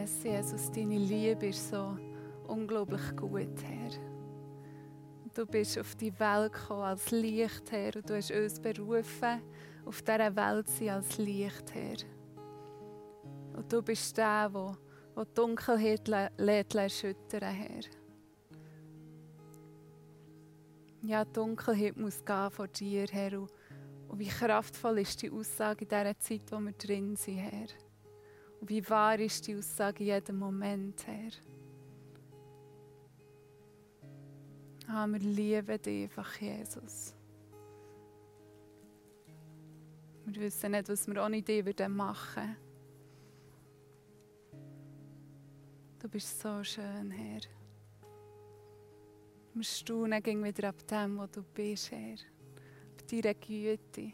Yes, Jesus, deine Liebe ist so unglaublich gut, Herr. Du bist auf die Welt gekommen als Licht, Herr, und du hast uns berufen, auf dieser Welt zu sein als Licht, Herr. Und du bist der, der, der die Dunkelheit lädt erschüttern, Herr. Ja, die Dunkelheit muss gehen von dir, Herr. Und wie kraftvoll ist die Aussage in dieser Zeit, wo wir drin sind, Herr. Wie wahr ist die Aussage in jedem Moment, Herr. Ah, wir lieben dich einfach, Jesus. Wir wissen nicht, was wir ohne dich machen würden. Du bist so schön, Herr. Wir staunen ging wieder ab dem, wo du bist, Herr. Auf deine Güte,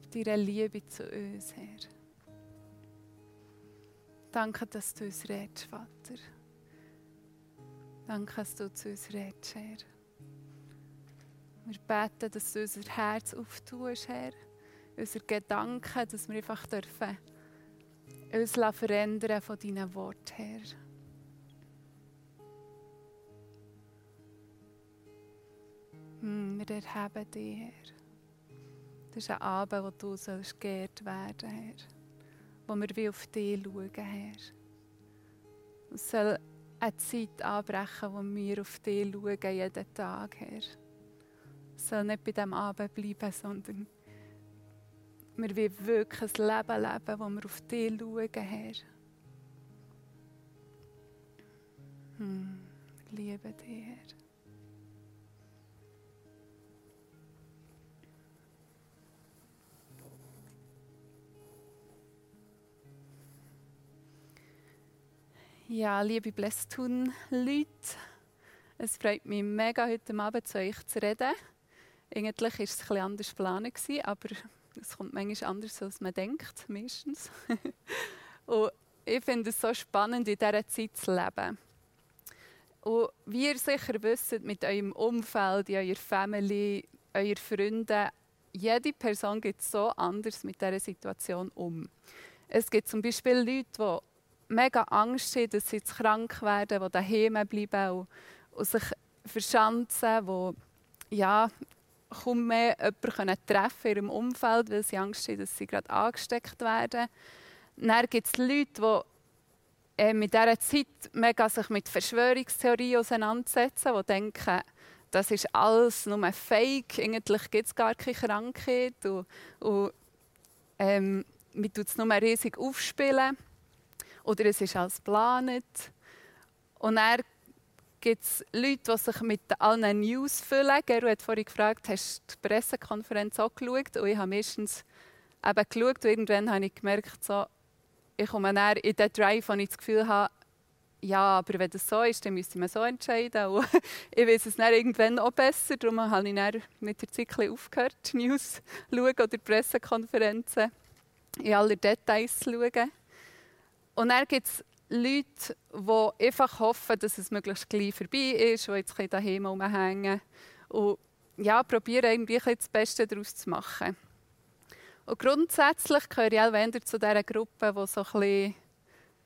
auf deine Liebe zu uns, Herr. Danke, dass du uns redest, Vater. Danke, dass du zu uns redest, Herr. Wir beten, dass du unser Herz auftust, Herr. Unsere Gedanken, dass wir einfach dürfen uns verändern von deinen Worten, Herr. Hm, wir erheben dich, Herr. Das ist ein Abend, wo du sollst geehrt werden, Herr. Wo wir auf dich schauen, Herr. Es soll eine Zeit anbrechen, wo wir auf dich schauen, jeden Tag, Herr. Es soll nicht bei diesem Abend bleiben, sondern wir wollen wirklich ein Leben leben, wo wir auf dich schauen, Herr. Hm, liebe dich, Herr. Ja, liebe Blesstun-Leute, es freut mich mega, heute Abend zu euch zu reden. Eigentlich war es bisschen anders geplant, aber es kommt manchmal anders, als man denkt, meistens. Und ich finde es so spannend, in dieser Zeit zu leben. Und wie ihr sicher wisst, mit eurem Umfeld, in eurer Familie, euren Freunden, jede Person geht so anders mit dieser Situation um. Es gibt zum Beispiel Leute, die mega Angst haben, dass sie jetzt krank werden, die daheim bleiben und, und sich verschanzen, die ja, kaum mehr jemanden treffen in ihrem Umfeld, weil sie Angst haben, dass sie gerade angesteckt werden. Dann gibt es Leute, die äh, mit dieser Zeit mega sich mit Verschwörungstheorien auseinandersetzen, die denken, das ist alles nur Fake, eigentlich gibt es gar keine Krankheit und, und ähm, man tut es nur riesig aufspielen oder es ist alles geplant. Und dann gibt es Leute, die sich mit allen News füllen. Geru hat vorhin gefragt, hast du die Pressekonferenz auch geschaut? Und ich habe meistens eben geschaut und irgendwann habe ich gemerkt, so, ich komme näher in den Drive, wo ich das Gefühl habe, ja, aber wenn das so ist, dann müsste man so entscheiden. Und ich weiß es dann irgendwann auch besser. Darum habe ich dann mit der Zeit aufgehört, News zu schauen oder Pressekonferenzen in alle Details zu schauen. Und dann gibt es Leute, die einfach hoffen, dass es möglichst gleich vorbei ist, die jetzt daheim rumhängen und ja, probieren irgendwie das Beste daraus zu machen. Und grundsätzlich gehöre ich auch zu dieser Gruppe, die so ein bisschen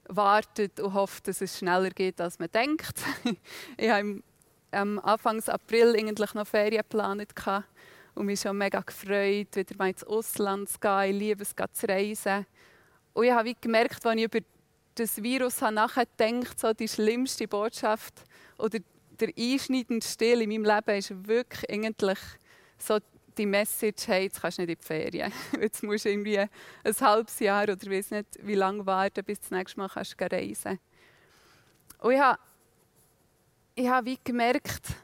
wartet und hofft, dass es schneller geht, als man denkt. ich habe am Anfang April eigentlich noch Ferien geplant und mich schon mega gefreut, wieder mal ins Ausland zu gehen. Ich liebe es, zu reisen. Und ich habe gemerkt, als ich über das Virus habe nachher gedacht, so die schlimmste Botschaft oder der einschneidendste Stil in meinem Leben ist wirklich eigentlich so die Message, hey, jetzt kannst du nicht in die Ferien. Jetzt musst du irgendwie ein halbes Jahr oder weiß nicht, wie lange warten, bis du das nächste Mal kannst reisen Und ich habe, ich habe wie gemerkt,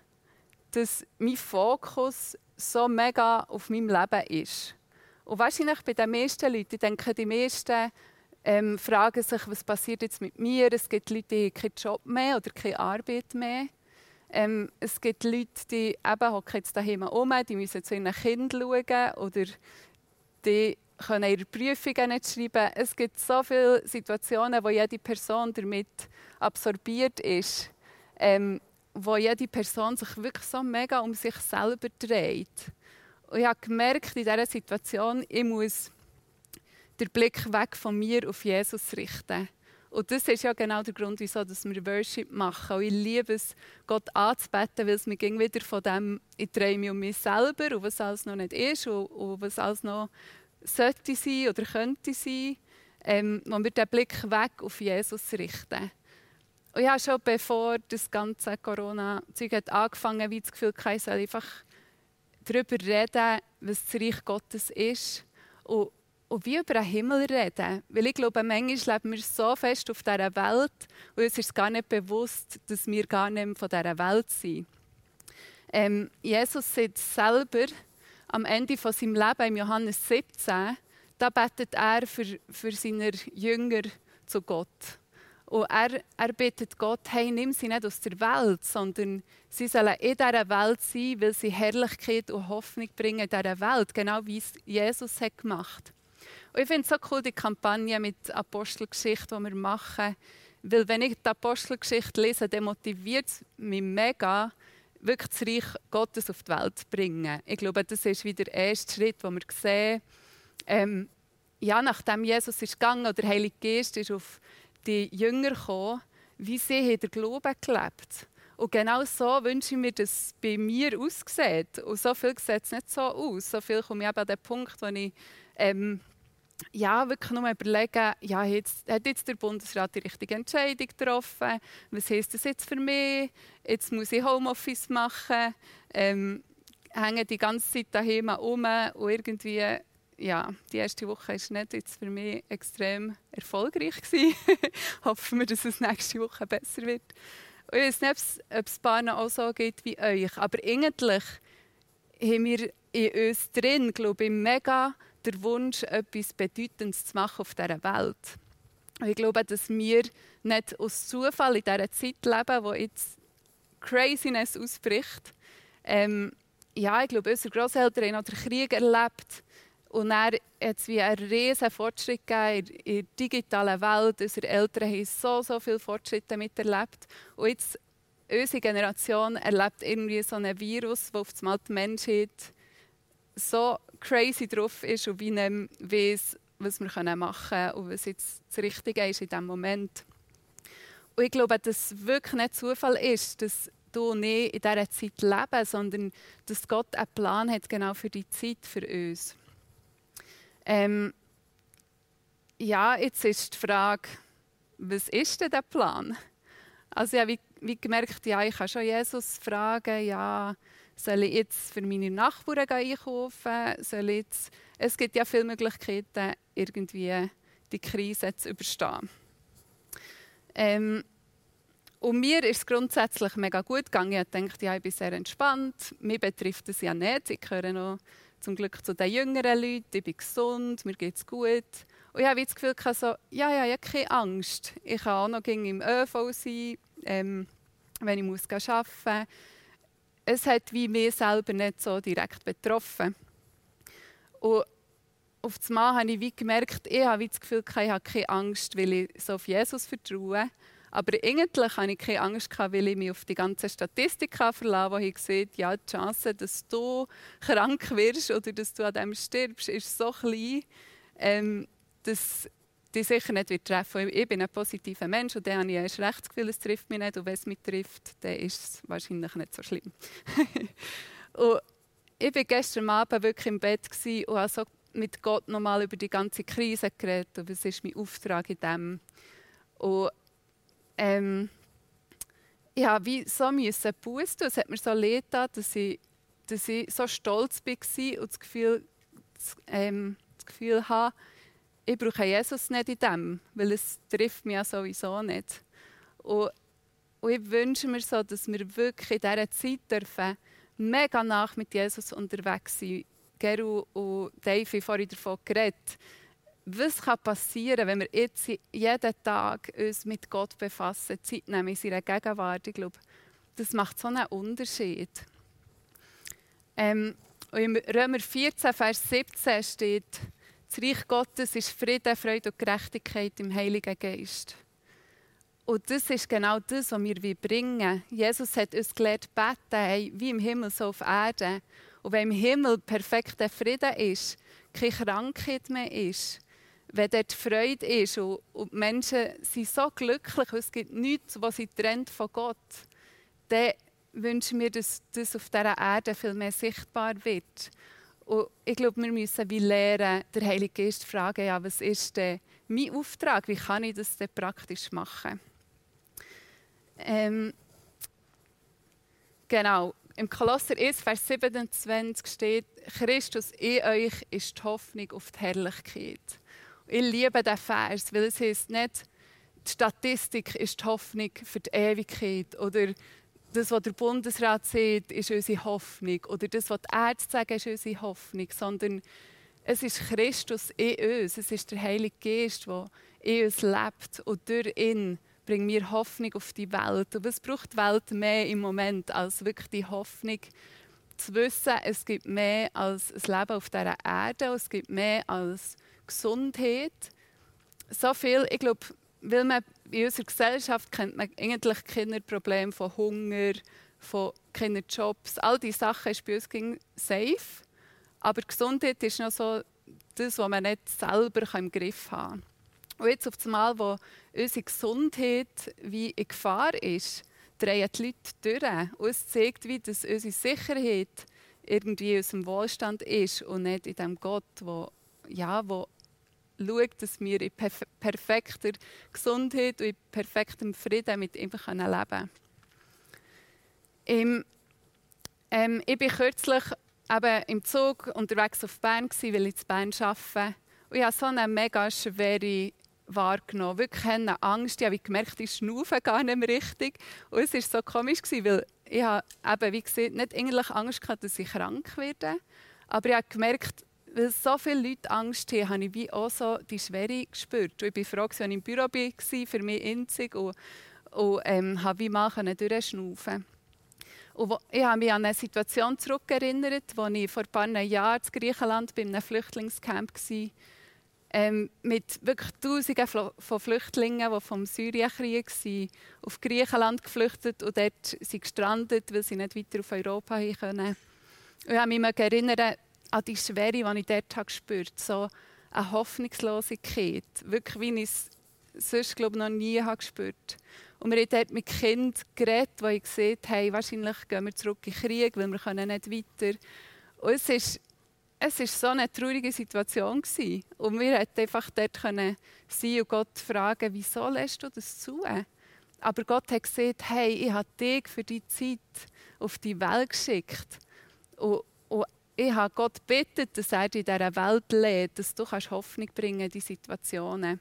dass mein Fokus so mega auf meinem Leben ist. Und wahrscheinlich bei den meisten Leuten, ich denke, die meisten ähm, fragen sich, was passiert jetzt mit mir. Es gibt Leute, die keinen Job mehr oder keine Arbeit mehr. Ähm, es gibt Leute, die eben hocken jetzt daheim um, die müssen zu ihren Kindern schauen oder die können ihre Prüfungen nicht schreiben. Es gibt so viele Situationen, wo jede Person damit absorbiert ist, ähm, wo jede Person sich wirklich so mega um sich selber dreht. Und ich habe gemerkt in dieser Situation, ich muss den Blick weg von mir auf Jesus richten Und das ist ja genau der Grund, wieso wir Worship machen. Und ich liebe es, Gott anzubeten, weil es mir ging wieder von dem, ich mich um mich selber und was alles noch nicht ist und, und was alles noch sollte sein oder könnte sein, ähm, wo wir den Blick weg auf Jesus richten. Und ich habe schon bevor das ganze Corona-Zeug angefangen habe, das Gefühl, ich soll einfach darüber reden, was das Reich Gottes ist. Und und wie über den Himmel reden. Weil ich glaube, manchmal leben wir so fest auf dieser Welt und uns ist gar nicht bewusst, dass wir gar nicht mehr von dieser Welt sind. Ähm, Jesus sagt selber am Ende von seinem Leben, im Johannes 17, da betet er für, für seine Jünger zu Gott. Und er, er bittet Gott, hey, nimm sie nicht aus der Welt, sondern sie sollen in dieser Welt sein, weil sie Herrlichkeit und Hoffnung bringen in dieser Welt, genau wie es Jesus hat gemacht hat. Und ich finde es so cool, die Kampagne mit Apostelgeschichte, die wir machen. Weil wenn ich die Apostelgeschichte lese, dann motiviert es mich mega, wirklich das Reich Gottes auf die Welt zu bringen. Ich glaube, das ist wieder der erste Schritt, den wir sehen. Ähm, ja, nachdem Jesus ist gegangen oder der Heilige Geist ist auf die Jünger gekommen, wie sie den Glauben gelebt Und genau so wünsche ich mir, dass es bei mir aussieht. Und so viel sieht es nicht so aus. So viel komme ich eben an den Punkt, wo ich ähm, ja, wirklich nur überlegen, ja, jetzt, hat jetzt der Bundesrat die richtige Entscheidung getroffen? Was heisst das jetzt für mich? Jetzt muss ich Homeoffice machen. Ähm, hänge die ganze Zeit daheim um und irgendwie, ja, die erste Woche war nicht jetzt für mich extrem erfolgreich gewesen. Hoffen wir, dass es nächste Woche besser wird. Und ich weiß nicht, ob es paar auch so geht wie euch, aber eigentlich haben wir in uns drin, glaube ich, mega der Wunsch, etwas Bedeutendes zu machen auf dieser Welt. Ich glaube, dass wir nicht aus Zufall in dieser Zeit leben, wo jetzt Craziness ausbricht. Ähm, ja, ich glaube, unsere Großeltern haben den Krieg erlebt und er hat es wie einen riesen Fortschritt gegeben in der digitalen Welt. Unsere Eltern haben so, so viele Fortschritte miterlebt. Und jetzt, unsere Generation erlebt irgendwie so ein Virus, das auf einmal die Menschheit so crazy drauf ist und wie nicht weiss, was wir machen können und was jetzt das Richtige ist in diesem Moment. Und ich glaube, dass es wirklich nicht Zufall ist, dass du nicht in dieser Zeit leben, sondern dass Gott einen Plan hat genau für die Zeit für uns. Ähm, ja, jetzt ist die Frage, was ist denn der Plan? Also habe wie, wie gemerkt, ja, ich kann schon Jesus fragen, ja, soll ich jetzt für meine Nachbarn einkaufen? Soll jetzt es gibt ja viele Möglichkeiten, irgendwie die Krise zu überstehen. Ähm, und mir ist es grundsätzlich mega gut gegangen. Ich dachte, ja, ich bin sehr entspannt. Mich betrifft es ja nicht. Ich gehöre noch zum Glück zu den jüngeren Leuten. Ich bin gesund, mir geht es gut. Und ich habe das Gefühl, so, ja, ja, ich habe keine Angst. Ich kann auch noch im ÖV sein, ähm, wenn ich muss arbeiten muss es hat wie mich selber nicht so direkt betroffen. Und auf das Mal habe ich wie gemerkt, ich habe wie das Gefühl, ich habe keine Angst, weil ich so auf Jesus vertraue. Aber eigentlich hatte ich keine Angst, weil ich mich auf die ganze Statistik verlassen wo ich sehe, ja, die Chance, dass du krank wirst oder dass du an dem stirbst, ist so klein, ähm, dass die sicher nicht wird treffen Ich bin ein positiver Mensch und dann habe ich recht das Gefühl, es trifft mich nicht. Und wenn es mich trifft, dann ist es wahrscheinlich nicht so schlimm. und ich war gestern Abend wirklich im Bett und habe so mit Gott nochmal über die ganze Krise geredet. Und was ist mein Auftrag in dem? Und ähm, ich habe wie so müssen Buß tun. Es hat mir so leid getan, dass ich, dass ich so stolz war und das Gefühl, das, ähm, das Gefühl habe, ich brauche Jesus nicht in dem, weil es trifft mich ja sowieso nicht. Und, und ich wünsche mir so, dass wir wirklich in dieser Zeit dürfen, mega nach mit Jesus unterwegs sein. Geru und Dave haben vorhin davon geredet. Was kann passieren, wenn wir jetzt jeden Tag uns mit Gott befassen, Zeit nehmen in seiner Gegenwart? Ich glaube, das macht so einen Unterschied. Ähm, und in Römer 14, Vers 17 steht, das Reich Gottes ist Frieden, Freude und Gerechtigkeit im Heiligen Geist. Und das ist genau das, was wir bringen Jesus hat uns gelehrt, beten, hey, wie im Himmel, so auf Erde. Und wenn im Himmel perfekter Frieden ist, keine Krankheit mehr ist, wenn dort Freude ist und, und die Menschen sind so glücklich, es gibt nichts, was sie trennt von Gott, dann wünschen wir, dass das auf dieser Erde viel mehr sichtbar wird. Und ich glaube, wir müssen wie lernen, der Heilige Geist fragen, ja, was ist denn mein Auftrag? Wie kann ich das denn praktisch machen? Ähm, genau. Im Kolosser 1, Vers 27 steht, Christus in euch ist die Hoffnung auf die Herrlichkeit. Ich liebe diesen Vers, weil es heißt nicht, die Statistik ist die Hoffnung für die Ewigkeit oder das, was der Bundesrat sagt, ist unsere Hoffnung. Oder das, was die Ärzte sagen, ist unsere Hoffnung, sondern es ist Christus in uns, es ist der Heilige Geist, der in uns lebt. Und durch ihn bringen wir Hoffnung auf die Welt. Und was braucht die Welt mehr im Moment als wirklich die Hoffnung, zu wissen, es gibt mehr als ein Leben auf dieser Erde, es gibt mehr als Gesundheit. So viel, ich glaube, weil man in unserer Gesellschaft kennt man eigentlich keine Probleme von Hunger, von keine Jobs. All diese Sachen ist bei uns safe. Aber Gesundheit ist noch so das, was man nicht selber im Griff haben kann. Und jetzt auf einmal, wo unsere Gesundheit wie in Gefahr ist, drehen die Leute durch. Und es zeigt, wie dass unsere Sicherheit irgendwie in unserem Wohlstand ist und nicht in dem Gott, wo, ja, wo schaut, dass wir in perf perfekter Gesundheit und in perfektem Frieden mit ihm leben können. Im, ähm, ich war kürzlich eben im Zug unterwegs auf Bern, weil ich in Bern arbeite. Und ich habe so eine mega schwere wahrgenommen. Wirklich eine Angst. Ich habe gemerkt, ich schnaufe gar nicht mehr richtig. Und es war so komisch, weil ich habe eben, wie gesagt, nicht eigentlich Angst gehabt, dass ich krank werde. Aber ich habe gemerkt, weil so viele Leute Angst haben, habe ich wie auch so die Schwere gespürt. Und ich war froh, als ich im Büro war, für mich einzig und, und ähm, habe wie mal durchschnaufen und ich habe mich an eine Situation zurückerinnert, als ich vor ein paar Jahren in Griechenland bei einem Flüchtlingscamp war ähm, mit wirklich Tausenden von Flüchtlingen, die vom Syrienkrieg sind, auf Griechenland geflüchtet und dort sind gestrandet, weil sie nicht weiter auf Europa hin können. Ich habe mich erinnern an die Schwere, die ich dort habe gespürt. So eine Hoffnungslosigkeit. Wirklich, wie ich es sonst glaube noch nie habe gespürt Und wir haben dort mit Kindern geredet, die ich gesehen habe, wahrscheinlich gehen wir zurück in den Krieg, weil wir können nicht weiter. Und es ist es war so eine traurige Situation. Gewesen. Und wir konnten einfach dort sein und Gott fragen, wieso lässt du das zu? Aber Gott hat gesagt, hey, ich habe dich für die Zeit auf die Welt geschickt. Und, und ich habe Gott gebeten, dass er in dieser Welt lädt, dass du Hoffnung bringen kannst in Situationen.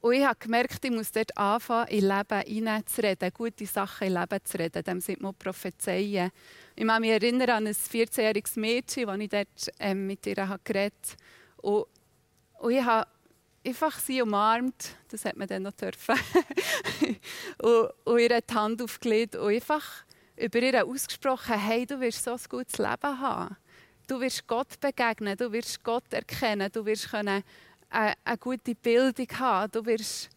Und ich habe gemerkt, ich muss dort anfangen, in Leben hineinzureden, gute Sachen in Leben zu reden. Dem sind wir prophezeien. Ich kann mich erinnern an ein 14-jähriges Mädchen, das ich dort ähm, mit ihr geredet habe. Und, und ich habe einfach sie umarmt, das hat man dann noch dürfen, und, und ihr die Hand aufgelegt und einfach über ihr ausgesprochen, hey, du wirst so ein gutes Leben haben. Du wirst Gott begegnen, du wirst Gott erkennen, du wirst können eine, eine gute Bildung haben. Du wirst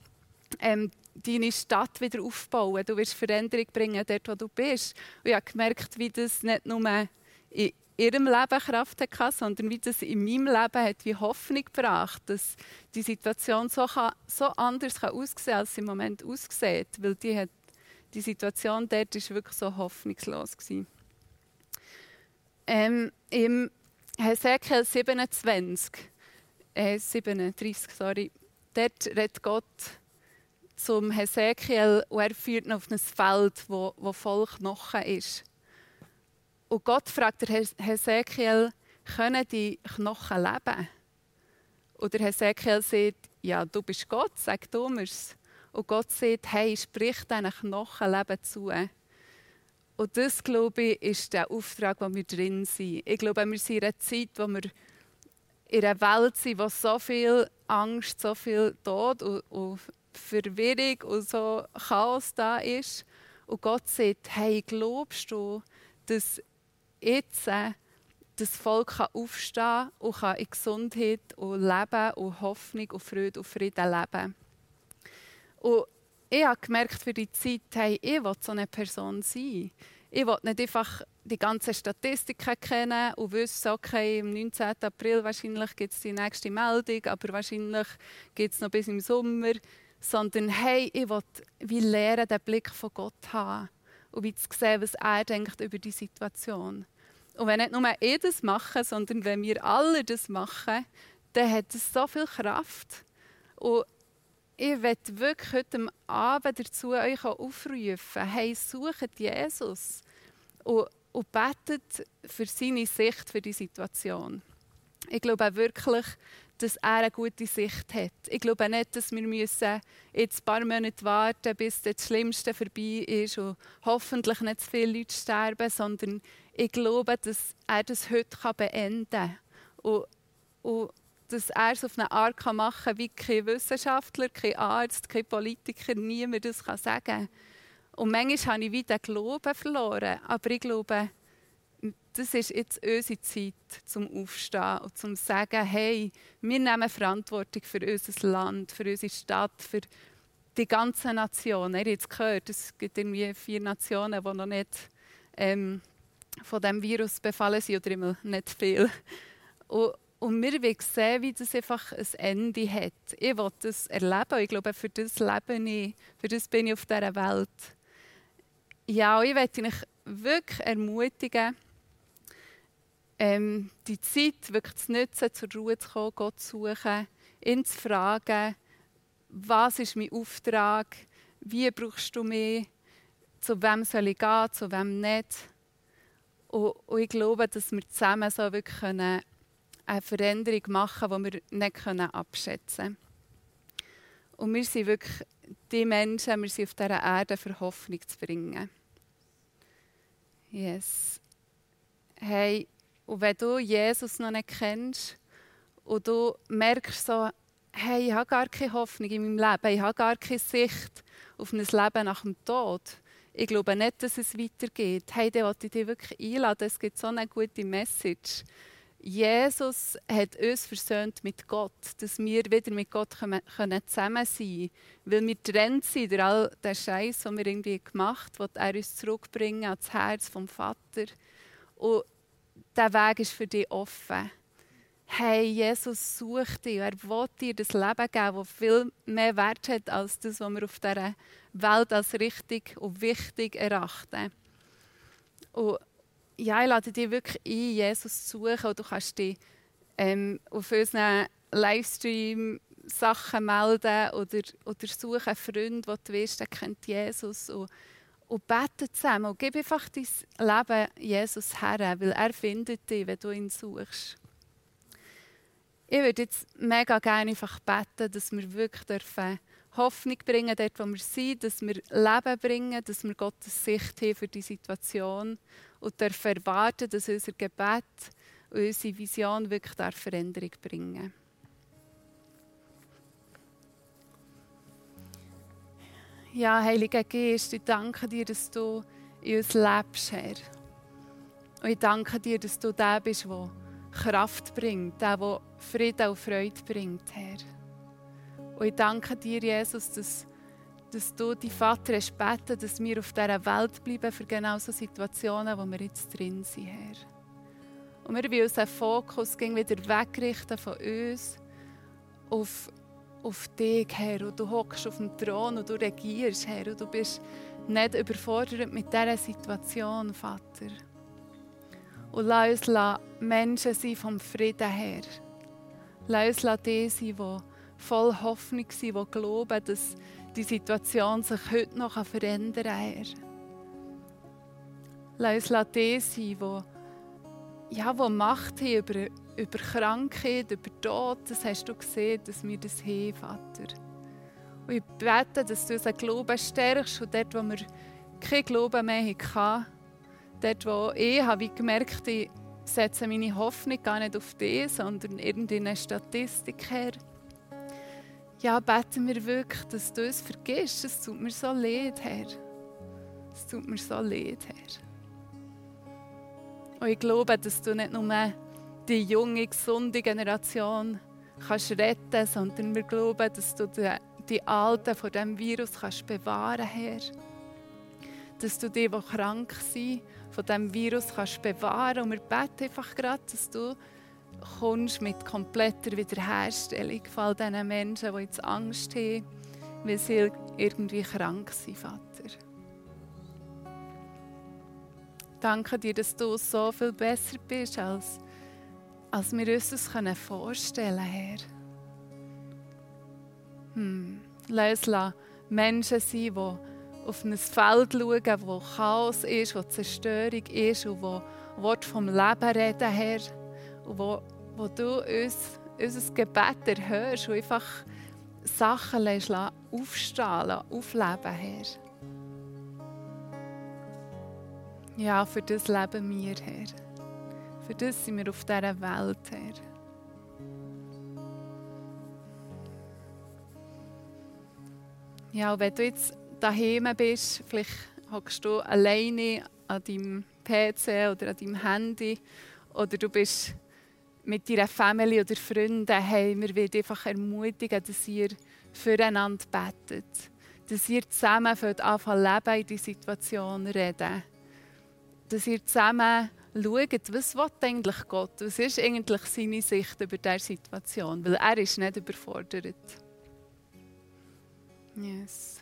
ähm, deine Stadt wieder aufbauen. Du wirst Veränderung bringen dort, wo du bist. Und ich habe gemerkt, wie das nicht nur in ihrem Leben Kraft hatte, sondern wie das in meinem Leben hat wie Hoffnung gebracht, dass die Situation so, kann, so anders kann aussehen kann, als sie im Moment aussieht. Weil die, hat, die Situation dort war wirklich so hoffnungslos. Ähm, Im Hesekiel 27 äh, 37, sorry, dort redet Gott zum Hesekiel und er führt ihn auf ein Feld, wo, wo voll Knochen ist. Und Gott fragt der Hesekiel, können die Knochen leben? Und der Hesekiel sagt, ja, du bist Gott, sag du mir's. Und Gott sagt, hey, sprich diesen Knochen Leben zu. Und das, glaube ich, ist der Auftrag, wo wir drin sind. Ich glaube, wir sind in einer Zeit, wo wir in einer Welt sind, wo so viel Angst, so viel Tod und, und Verwirrung und so Chaos da ist. Und Gott sagt, hey, glaubst du, dass jetzt äh, das Volk kann aufstehen und kann in Gesundheit und Leben und Hoffnung und Freude und Frieden leben? Und ich habe gemerkt für die Zeit, hey, ich will so eine Person sein. ich will nicht einfach die ganzen Statistiken kennen und wissen, okay, am 19. April wahrscheinlich gibt es die nächste Meldung, aber wahrscheinlich gibt es noch bis im Sommer. Sondern hey, ich will wie lernen, den Blick von Gott haben und wie zu sehen, was er denkt über die Situation. Und wenn nicht nur ich das mache, sondern wenn wir alle das machen, dann hat es so viel Kraft. Und ich möchte wirklich heute Abend dazu euch aufrufen, hey, sucht Jesus und, und betet für seine Sicht für die Situation. Ich glaube auch wirklich, dass er eine gute Sicht hat. Ich glaube nicht, dass wir müssen jetzt ein paar Monate warten bis das Schlimmste vorbei ist und hoffentlich nicht zu viele Leute sterben, sondern ich glaube, dass er das heute beenden kann. Und, und dass er es auf eine Art machen kann, wie kein Wissenschaftler, kein Arzt, kein Politiker, niemand das kann sagen kann. Und manchmal habe ich wieder den Glauben verloren. Aber ich glaube, das ist jetzt unsere Zeit zum Aufstehen und zum sagen, hey, wir nehmen Verantwortung für unser Land, für unsere Stadt, für die ganze Nation. Ihr habt jetzt gehört, es gibt irgendwie vier Nationen, die noch nicht ähm, von diesem Virus befallen sind, oder immer nicht viel. Und, und wir wollen sehen, wie das einfach ein Ende hat. Ich will das erleben. Ich glaube, für das lebe ich. Für das bin ich auf dieser Welt. Ja, ich möchte euch wirklich ermutigen, ähm, die Zeit wirklich zu nutzen, zur Ruhe zu kommen, Gott zu suchen, ihn zu fragen, was ist mein Auftrag, wie brauchst du mich, zu wem soll ich gehen, zu wem nicht. Und, und ich glaube, dass wir zusammen so wirklich eine Veränderung machen die wir nicht abschätzen können. Und wir sind wirklich die Menschen, wir sind auf dieser Erde für Hoffnung zu bringen. Yes. Hey, und wenn du Jesus noch nicht kennst und du merkst so, hey, ich habe gar keine Hoffnung in meinem Leben, ich habe gar keine Sicht auf ein Leben nach dem Tod. Ich glaube nicht, dass es weitergeht. Hey, dann wollte ich dich wirklich einladen. Es gibt so eine gute Message. Jesus hat uns versöhnt mit Gott, dass wir wieder mit Gott zusammen sein können. Weil wir getrennt sind durch all den Scheiß, den wir irgendwie gemacht haben, er uns zurückbringen ans Herz vom Vater. Und der Weg ist für dich offen. Hey, Jesus sucht dich. Er will dir das Leben geben, das viel mehr Wert hat als das, was wir auf dieser Welt als richtig und wichtig erachten. Und ja, ich lade dich wirklich ein, Jesus zu suchen. Und du kannst dich ähm, auf unseren Livestream Sachen melden oder, oder suchen einen Freund, den du weißt, der kennt Jesus. Und und bete zusammen und gib einfach dein Leben Jesus her, weil er findet dich, wenn du ihn suchst. Ich würde jetzt mega gerne einfach beten, dass wir wirklich dürfen Hoffnung bringen dort, wo wir sind, dass wir Leben bringen, dass wir Gottes Sicht haben für die Situation und dürfen erwarten, dass unser Gebet und unsere Vision wirklich Veränderung bringen Ja, Heiliger Geist, ich danke dir, dass du in uns lebst, Herr. Und ich danke dir, dass du der bist, der Kraft bringt, der, der Frieden und Freude bringt, Herr. Und ich danke dir, Jesus, dass, dass du die Vater hast beten, dass wir auf dieser Welt bleiben für genau so Situationen, wo wir jetzt drin sind, Herr. Und wir wollen unseren Fokus wieder wegrichten von uns auf auf dich, Herr, und du hockst auf dem Thron und du regierst, Herr, und du bist nicht überfordert mit dieser Situation, Vater. Und lass uns Menschen sein vom Frieden her. Lass uns die sein, die voll Hoffnung sind, die glauben, dass die Situation sich heute noch verändern kann. Lass uns die sein, die, ja, die Macht haben über über Krankheit, über Tod, das hast du gesehen, dass wir das haben, Vater. Und ich bete, dass du unseren Glauben stärkst und dort, wo wir keinen Glauben mehr hatten, dort, wo ich habe gemerkt ich setze meine Hoffnung gar nicht auf dich, sondern irgendeine Statistik her. Ja, beten wir wirklich, dass du es vergisst. Es tut mir so leid, Herr. Es tut mir so leid, Herr. Und ich glaube, dass du nicht nur die junge, gesunde Generation kannst retten, sondern wir glauben, dass du die, die Alten von diesem Virus kannst bewahren Herr. dass du die, die krank sind, von diesem Virus kannst bewahren Und wir beten einfach gerade, dass du kommst mit kompletter Wiederherstellung von all diesen Menschen, die jetzt Angst haben, weil sie irgendwie krank sind, Vater. Danke dir, dass du so viel besser bist, als, als wir uns das vorstellen können, Herr. Hm. Lass Menschen sein, die auf ein Feld schauen, wo Chaos ist, wo Zerstörung ist und wo Wort vom Leben reden, Herr. Und wo, wo du uns, unser Gebet erhörst und einfach Sachen lässt aufstrahlen, aufleben, Herr. Ja, für das leben wir, Herr. Für das sind wir auf dieser Welt, Herr. Ja, und wenn du jetzt daheim bist, vielleicht hockst du alleine an deinem PC oder an deinem Handy oder du bist mit deiner Familie oder Freunden heim, wir wollen einfach ermutigen, dass ihr füreinander betet. Dass ihr zusammen anfangen leben in die Situation reden. Dass ihr zusammen schaut, was will eigentlich Gott? Was ist eigentlich seine Sicht über diese Situation? Weil er ist nicht überfordert. Yes.